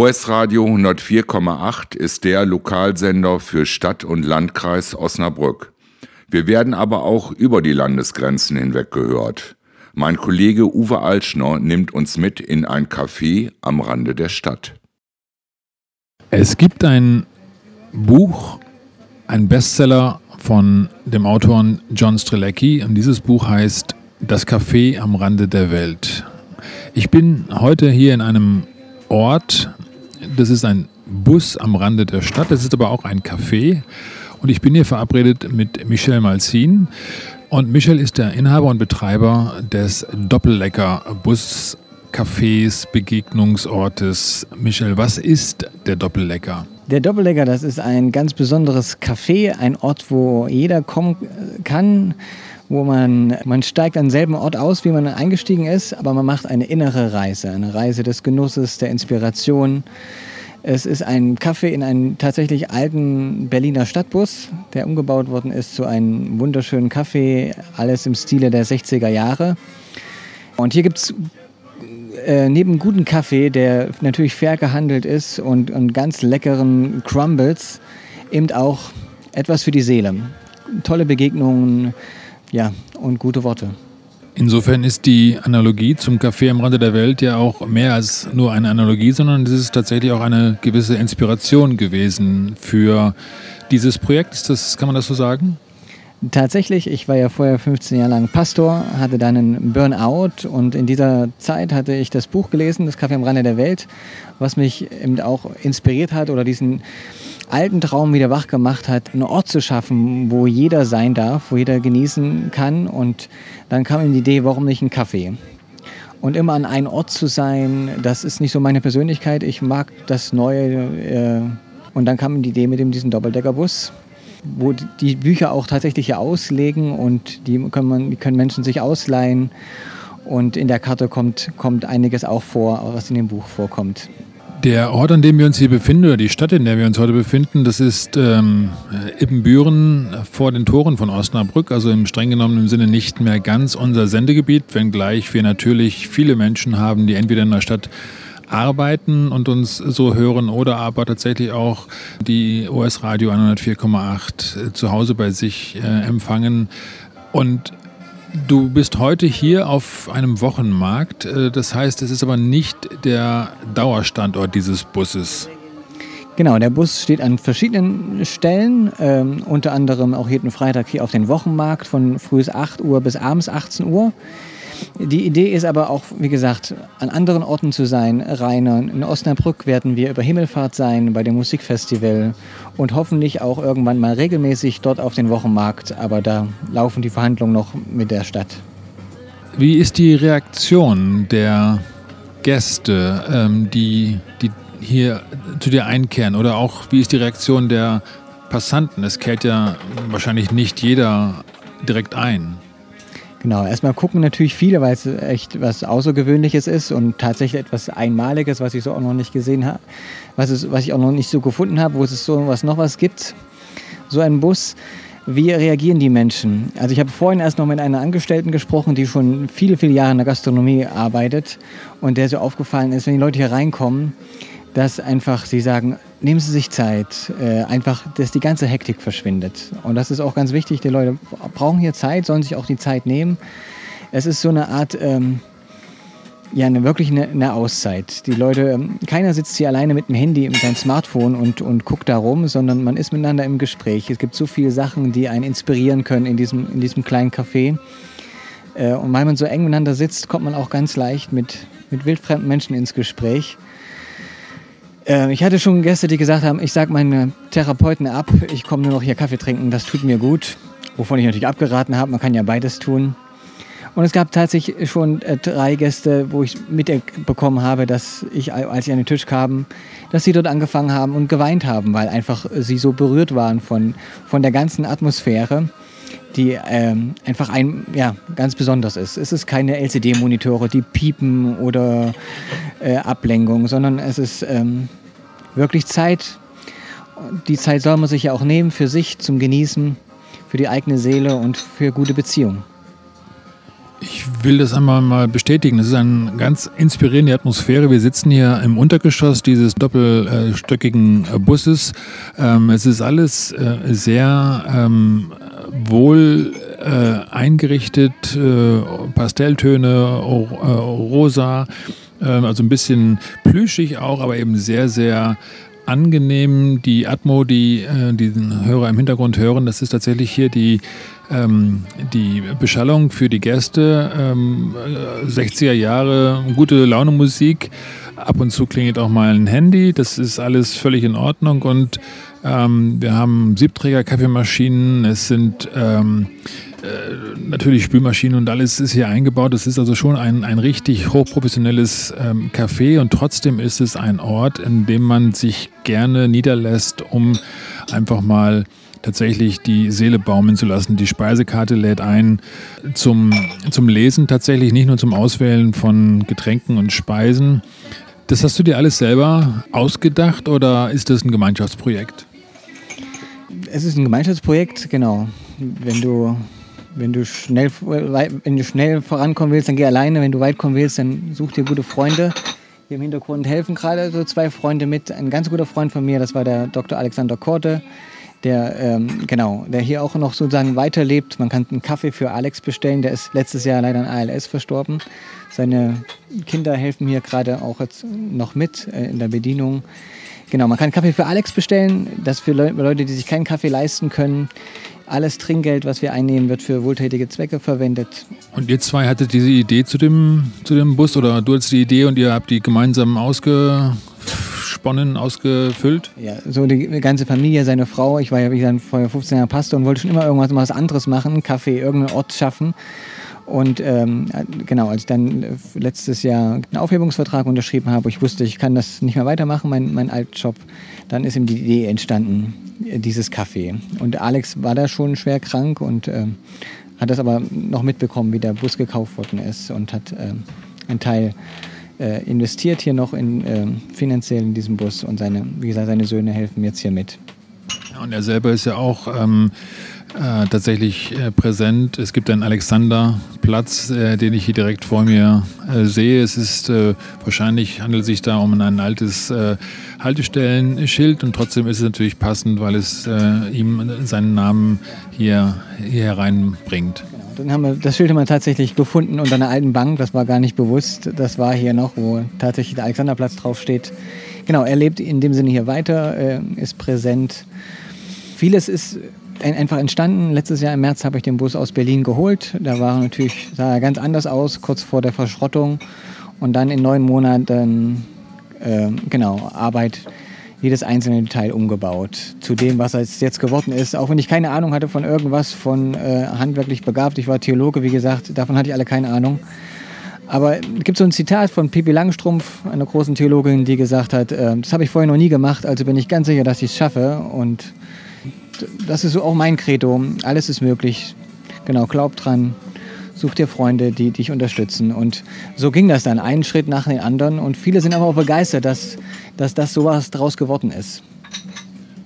OS Radio 104,8 ist der Lokalsender für Stadt und Landkreis Osnabrück. Wir werden aber auch über die Landesgrenzen hinweg gehört. Mein Kollege Uwe Altschner nimmt uns mit in ein Café am Rande der Stadt. Es gibt ein Buch, ein Bestseller von dem Autoren John Strelecki und dieses Buch heißt Das Café am Rande der Welt. Ich bin heute hier in einem Ort, das ist ein Bus am Rande der Stadt, das ist aber auch ein Café und ich bin hier verabredet mit Michel Malzin und Michel ist der Inhaber und Betreiber des Doppellecker-Bus Cafés, Begegnungsortes. Michel, was ist der Doppellecker? Der Doppellecker, das ist ein ganz besonderes Café, ein Ort, wo jeder kommen kann, wo man, man steigt an selben Ort aus, wie man eingestiegen ist, aber man macht eine innere Reise, eine Reise des Genusses, der Inspiration. Es ist ein Café in einem tatsächlich alten Berliner Stadtbus, der umgebaut worden ist zu einem wunderschönen Café, alles im Stile der 60er Jahre. Und hier gibt es äh, neben guten Kaffee, der natürlich fair gehandelt ist und, und ganz leckeren Crumbles, eben auch etwas für die Seele. Tolle Begegnungen ja, und gute Worte. Insofern ist die Analogie zum Café am Rande der Welt ja auch mehr als nur eine Analogie, sondern es ist tatsächlich auch eine gewisse Inspiration gewesen für dieses Projekt. Ist das, kann man das so sagen? Tatsächlich, ich war ja vorher 15 Jahre lang Pastor, hatte dann einen Burnout und in dieser Zeit hatte ich das Buch gelesen, Das Kaffee am Rande der Welt, was mich eben auch inspiriert hat oder diesen alten Traum wieder wach gemacht hat, einen Ort zu schaffen, wo jeder sein darf, wo jeder genießen kann. Und dann kam ihm die Idee, warum nicht ein Kaffee? Und immer an einem Ort zu sein, das ist nicht so meine Persönlichkeit. Ich mag das Neue. Äh, und dann kam ihm die Idee mit dem, diesem Doppeldeckerbus wo die Bücher auch tatsächlich hier auslegen und die können, man, die können Menschen sich ausleihen. Und in der Karte kommt, kommt einiges auch vor, was in dem Buch vorkommt. Der Ort, an dem wir uns hier befinden, oder die Stadt, in der wir uns heute befinden, das ist ähm, Ippenbüren vor den Toren von Osnabrück, also im streng genommenen Sinne nicht mehr ganz unser Sendegebiet, wenngleich wir natürlich viele Menschen haben, die entweder in der Stadt arbeiten und uns so hören oder aber tatsächlich auch die OS Radio 104,8 zu Hause bei sich äh, empfangen. Und du bist heute hier auf einem Wochenmarkt. Äh, das heißt, es ist aber nicht der Dauerstandort dieses Busses. Genau, der Bus steht an verschiedenen Stellen, ähm, unter anderem auch jeden Freitag hier auf den Wochenmarkt von früh 8 Uhr bis abends 18 Uhr. Die Idee ist aber auch, wie gesagt, an anderen Orten zu sein. Rainer, in Osnabrück werden wir über Himmelfahrt sein, bei dem Musikfestival und hoffentlich auch irgendwann mal regelmäßig dort auf den Wochenmarkt. Aber da laufen die Verhandlungen noch mit der Stadt. Wie ist die Reaktion der Gäste, ähm, die, die hier zu dir einkehren? Oder auch, wie ist die Reaktion der Passanten? Es kehrt ja wahrscheinlich nicht jeder direkt ein. Genau, erstmal gucken natürlich viele, weil es echt was Außergewöhnliches ist und tatsächlich etwas Einmaliges, was ich so auch noch nicht gesehen habe, was, was ich auch noch nicht so gefunden habe, wo es so was noch was gibt. So ein Bus. Wie reagieren die Menschen? Also ich habe vorhin erst noch mit einer Angestellten gesprochen, die schon viele, viele Jahre in der Gastronomie arbeitet und der so aufgefallen ist, wenn die Leute hier reinkommen, dass einfach sie sagen, nehmen Sie sich Zeit, äh, einfach, dass die ganze Hektik verschwindet. Und das ist auch ganz wichtig, die Leute brauchen hier Zeit, sollen sich auch die Zeit nehmen. Es ist so eine Art, ähm, ja, eine, wirklich eine, eine, Auszeit. Die Leute, ähm, keiner sitzt hier alleine mit dem Handy, mit seinem Smartphone und, und guckt da rum, sondern man ist miteinander im Gespräch. Es gibt so viele Sachen, die einen inspirieren können in diesem, in diesem kleinen Café. Äh, und weil man so eng miteinander sitzt, kommt man auch ganz leicht mit, mit wildfremden Menschen ins Gespräch. Äh, ich hatte schon Gäste, die gesagt haben, ich sage meine Therapeuten ab, ich komme nur noch hier Kaffee trinken, das tut mir gut. Wovon ich natürlich abgeraten habe, man kann ja beides tun. Und es gab tatsächlich schon äh, drei Gäste, wo ich mitbekommen habe, dass ich, als sie an den Tisch kamen, dass sie dort angefangen haben und geweint haben, weil einfach sie so berührt waren von, von der ganzen Atmosphäre, die ähm, einfach ein, ja, ganz besonders ist. Es ist keine LCD-Monitore, die piepen oder äh, Ablenkung, sondern es ist ähm, wirklich Zeit. Die Zeit soll man sich ja auch nehmen für sich zum Genießen, für die eigene Seele und für gute Beziehungen. Ich will das einmal mal bestätigen. Es ist eine ganz inspirierende Atmosphäre. Wir sitzen hier im Untergeschoss dieses doppelstöckigen Busses. Ähm, es ist alles äh, sehr ähm, wohl äh, eingerichtet, äh, Pastelltöne, rosa, also ein bisschen plüschig auch, aber eben sehr, sehr angenehm. Die Atmo, die äh, diesen Hörer im Hintergrund hören, das ist tatsächlich hier die, ähm, die Beschallung für die Gäste. Ähm, 60er Jahre, gute Laune Musik. Ab und zu klingelt auch mal ein Handy. Das ist alles völlig in Ordnung und ähm, wir haben Siebträger Kaffeemaschinen. Es sind ähm, äh, natürlich Spülmaschinen und alles ist hier eingebaut. Es ist also schon ein, ein richtig hochprofessionelles ähm, Café und trotzdem ist es ein Ort, in dem man sich gerne niederlässt, um einfach mal tatsächlich die Seele baumeln zu lassen. Die Speisekarte lädt ein zum, zum Lesen tatsächlich, nicht nur zum Auswählen von Getränken und Speisen. Das hast du dir alles selber ausgedacht oder ist das ein Gemeinschaftsprojekt? Es ist ein Gemeinschaftsprojekt, genau. Wenn du wenn du schnell, wenn du schnell vorankommen willst, dann geh alleine. Wenn du weit kommen willst, dann such dir gute Freunde. Hier im Hintergrund helfen gerade so zwei Freunde mit. Ein ganz guter Freund von mir, das war der Dr. Alexander Korte, der ähm, genau, der hier auch noch sozusagen weiterlebt. Man kann einen Kaffee für Alex bestellen. Der ist letztes Jahr leider an ALS verstorben. Seine Kinder helfen hier gerade auch jetzt noch mit äh, in der Bedienung. Genau, man kann Kaffee für Alex bestellen. Das für Leute, die sich keinen Kaffee leisten können. Alles Trinkgeld, was wir einnehmen, wird für wohltätige Zwecke verwendet. Und ihr zwei hattet diese Idee zu dem, zu dem Bus oder du hattest die Idee und ihr habt die gemeinsam ausgesponnen, ausgefüllt? Ja, so die ganze Familie, seine Frau. Ich war ja, wie gesagt, vorher 15 Jahre Pastor und wollte schon immer irgendwas was anderes machen, Kaffee, irgendeinen Ort schaffen. Und ähm, genau, als ich dann letztes Jahr einen Aufhebungsvertrag unterschrieben habe, ich wusste, ich kann das nicht mehr weitermachen, mein, mein Altjob, dann ist ihm die Idee entstanden, dieses Café. Und Alex war da schon schwer krank und äh, hat das aber noch mitbekommen, wie der Bus gekauft worden ist und hat äh, einen Teil äh, investiert hier noch in, äh, finanziell in diesem Bus und seine, wie gesagt, seine Söhne helfen jetzt hier mit. Und er selber ist ja auch ähm, äh, tatsächlich äh, präsent. Es gibt einen Alexanderplatz, äh, den ich hier direkt vor mir äh, sehe. Es ist äh, wahrscheinlich handelt sich da um ein altes äh, Haltestellenschild und trotzdem ist es natürlich passend, weil es ihm seinen Namen hier, hier hereinbringt. Genau. Dann haben wir das Schild haben wir tatsächlich gefunden unter einer alten Bank. Das war gar nicht bewusst. Das war hier noch, wo tatsächlich der Alexanderplatz draufsteht. Genau, er lebt in dem Sinne hier weiter, ist präsent. Vieles ist einfach entstanden. Letztes Jahr im März habe ich den Bus aus Berlin geholt. Da war natürlich, sah er ganz anders aus, kurz vor der Verschrottung. Und dann in neun Monaten, äh, genau, Arbeit, jedes einzelne Detail umgebaut zu dem, was es jetzt geworden ist. Auch wenn ich keine Ahnung hatte von irgendwas, von äh, handwerklich begabt. Ich war Theologe, wie gesagt, davon hatte ich alle keine Ahnung. Aber es gibt so ein Zitat von Pippi Langstrumpf, einer großen Theologin, die gesagt hat, äh, das habe ich vorher noch nie gemacht, also bin ich ganz sicher, dass ich es schaffe. Und das ist so auch mein Credo. Alles ist möglich. Genau, glaub dran. Such dir Freunde, die dich unterstützen. Und so ging das dann, einen Schritt nach dem anderen. Und viele sind aber auch begeistert, dass, dass das sowas draus geworden ist.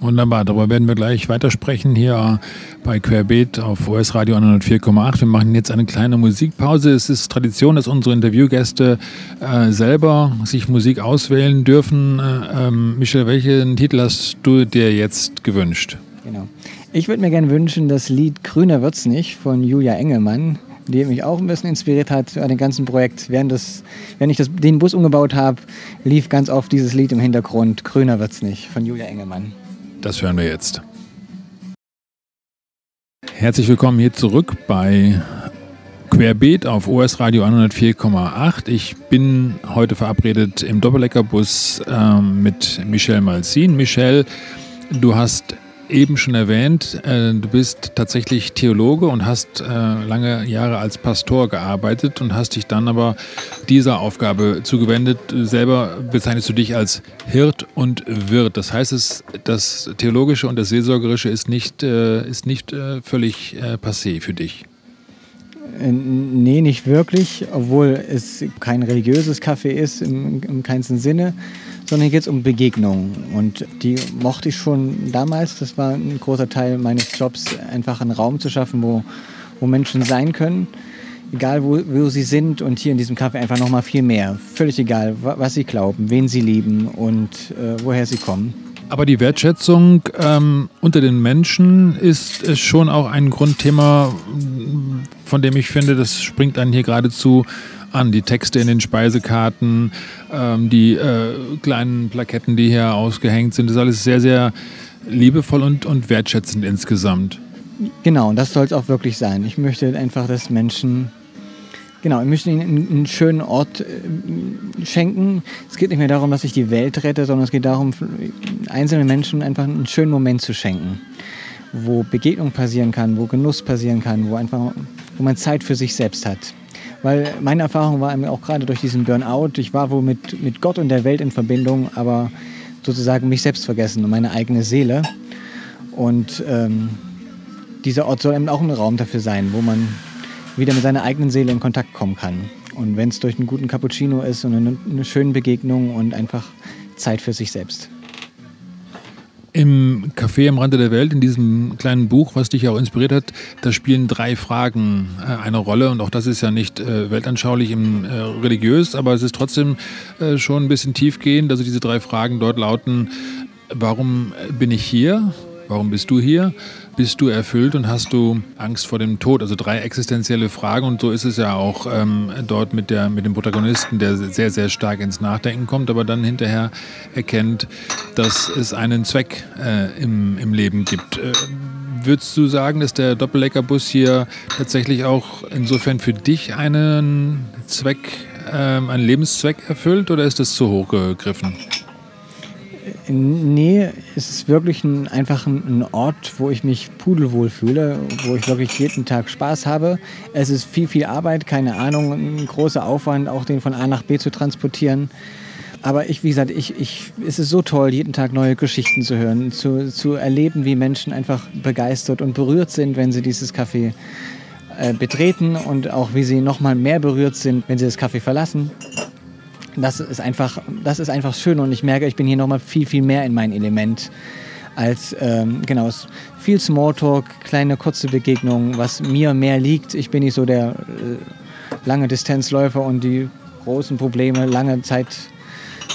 Wunderbar, darüber werden wir gleich weitersprechen hier bei Querbeet auf US Radio 104,8. Wir machen jetzt eine kleine Musikpause. Es ist Tradition, dass unsere Interviewgäste äh, selber sich Musik auswählen dürfen. Äh, ähm, Michel, welchen Titel hast du dir jetzt gewünscht? Genau. Ich würde mir gerne wünschen, das Lied Grüner wird's nicht von Julia Engelmann, die mich auch ein bisschen inspiriert hat an dem ganzen Projekt. Während, das, während ich das, den Bus umgebaut habe, lief ganz oft dieses Lied im Hintergrund, Grüner wird's nicht von Julia Engelmann. Das hören wir jetzt. Herzlich willkommen hier zurück bei Querbeet auf OS Radio 104,8. Ich bin heute verabredet im Doppelleckerbus äh, mit Michel Malzin. Michel, du hast eben schon erwähnt, äh, du bist tatsächlich Theologe und hast äh, lange Jahre als Pastor gearbeitet und hast dich dann aber dieser Aufgabe zugewendet. Selber bezeichnest du dich als Hirt und Wirt. Das heißt, es, das Theologische und das Seelsorgerische ist nicht, äh, ist nicht völlig passé für dich. Äh, nee, nicht wirklich, obwohl es kein religiöses Café ist im, im keinsten Sinne sondern hier geht es um Begegnungen. Und die mochte ich schon damals. Das war ein großer Teil meines Jobs, einfach einen Raum zu schaffen, wo, wo Menschen sein können. egal wo, wo sie sind und hier in diesem Café einfach nochmal viel mehr. Völlig egal, was sie glauben, wen sie lieben und äh, woher sie kommen. Aber die Wertschätzung ähm, unter den Menschen ist, ist schon auch ein Grundthema, von dem ich finde, das springt dann hier geradezu an. Die Texte in den Speisekarten, ähm, die äh, kleinen Plaketten, die hier ausgehängt sind, das ist alles sehr, sehr liebevoll und, und wertschätzend insgesamt. Genau, und das soll es auch wirklich sein. Ich möchte einfach, dass Menschen Genau, ich möchte ihnen einen schönen Ort äh, schenken. Es geht nicht mehr darum, dass ich die Welt rette, sondern es geht darum, einzelnen Menschen einfach einen schönen Moment zu schenken, wo Begegnung passieren kann, wo Genuss passieren kann, wo einfach, wo man Zeit für sich selbst hat. Weil meine Erfahrung war auch gerade durch diesen Burnout, ich war wohl mit, mit Gott und der Welt in Verbindung, aber sozusagen mich selbst vergessen und meine eigene Seele. Und ähm, dieser Ort soll eben auch ein Raum dafür sein, wo man wieder mit seiner eigenen Seele in Kontakt kommen kann. Und wenn es durch einen guten Cappuccino ist und eine, eine schöne Begegnung und einfach Zeit für sich selbst. Im Café am Rande der Welt, in diesem kleinen Buch, was dich auch inspiriert hat, da spielen drei Fragen äh, eine Rolle. Und auch das ist ja nicht äh, weltanschaulich im, äh, religiös, aber es ist trotzdem äh, schon ein bisschen tiefgehend. Also diese drei Fragen dort lauten, warum bin ich hier? Warum bist du hier? bist du erfüllt und hast du Angst vor dem Tod? Also drei existenzielle Fragen und so ist es ja auch ähm, dort mit, der, mit dem Protagonisten, der sehr, sehr stark ins Nachdenken kommt, aber dann hinterher erkennt, dass es einen Zweck äh, im, im Leben gibt. Äh, würdest du sagen, dass der Doppelleckerbus hier tatsächlich auch insofern für dich einen Zweck, ähm, einen Lebenszweck erfüllt oder ist das zu hoch gegriffen? Nee, es ist wirklich ein, einfach ein, Ort, wo ich mich pudelwohl fühle, wo ich wirklich jeden Tag Spaß habe. Es ist viel, viel Arbeit, keine Ahnung, ein großer Aufwand, auch den von A nach B zu transportieren. Aber ich, wie gesagt, ich, ich, es ist so toll, jeden Tag neue Geschichten zu hören, zu, zu erleben, wie Menschen einfach begeistert und berührt sind, wenn sie dieses Café äh, betreten und auch wie sie noch mal mehr berührt sind, wenn sie das Café verlassen das ist einfach, das ist einfach schön und ich merke, ich bin hier nochmal viel, viel mehr in mein Element als, ähm, genau, viel Smalltalk, kleine kurze Begegnungen, was mir mehr liegt. Ich bin nicht so der äh, lange Distanzläufer und die großen Probleme lange Zeit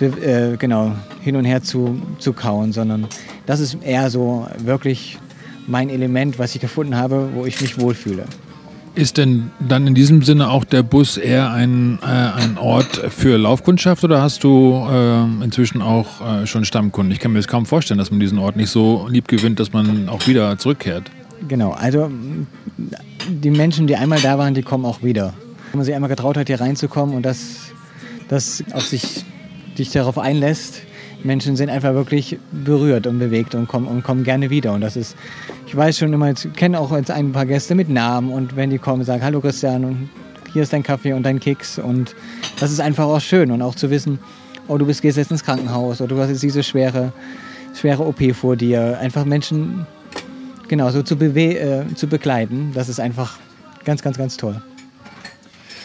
äh, genau hin und her zu, zu kauen, sondern das ist eher so wirklich mein Element, was ich gefunden habe, wo ich mich wohlfühle. Ist denn dann in diesem Sinne auch der Bus eher ein, äh, ein Ort für Laufkundschaft oder hast du äh, inzwischen auch äh, schon Stammkunden? Ich kann mir das kaum vorstellen, dass man diesen Ort nicht so lieb gewinnt, dass man auch wieder zurückkehrt. Genau, also die Menschen, die einmal da waren, die kommen auch wieder. Wenn man sich einmal getraut hat, hier reinzukommen und das, das auf sich, dich darauf einlässt, Menschen sind einfach wirklich berührt und bewegt und kommen, und kommen gerne wieder. Und das ist, ich weiß schon immer, ich kenne auch jetzt ein paar Gäste mit Namen und wenn die kommen, sagen, hallo Christian und hier ist dein Kaffee und dein Keks. Und das ist einfach auch schön und auch zu wissen, oh, du bist, gehst jetzt ins Krankenhaus oder du hast jetzt diese schwere, schwere OP vor dir. Einfach Menschen genau so zu, äh, zu begleiten, das ist einfach ganz, ganz, ganz toll.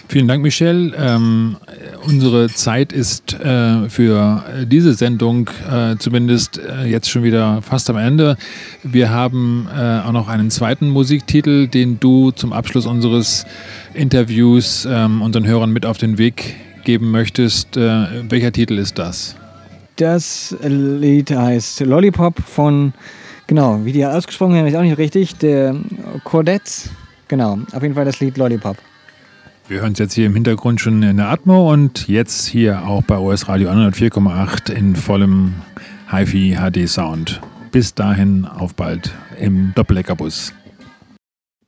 Vielen Dank, Michelle. Ähm, unsere Zeit ist äh, für diese Sendung äh, zumindest äh, jetzt schon wieder fast am Ende. Wir haben äh, auch noch einen zweiten Musiktitel, den du zum Abschluss unseres Interviews ähm, unseren Hörern mit auf den Weg geben möchtest. Äh, welcher Titel ist das? Das Lied heißt Lollipop von, genau, wie die ausgesprochen haben, ist auch nicht richtig, der Cordettes. Genau, auf jeden Fall das Lied Lollipop. Wir hören es jetzt hier im Hintergrund schon in der Atmo und jetzt hier auch bei OS Radio 104,8 in vollem HiFi HD Sound. Bis dahin auf bald im Doppelleckerbus.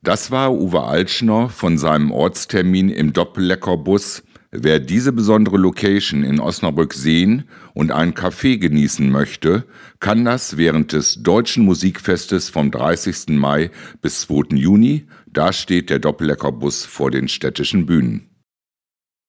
Das war Uwe Altschner von seinem Ortstermin im Doppelleckerbus. Wer diese besondere Location in Osnabrück sehen und einen Kaffee genießen möchte, kann das während des Deutschen Musikfestes vom 30. Mai bis 2. Juni da steht der Doppelleckerbus vor den städtischen Bühnen.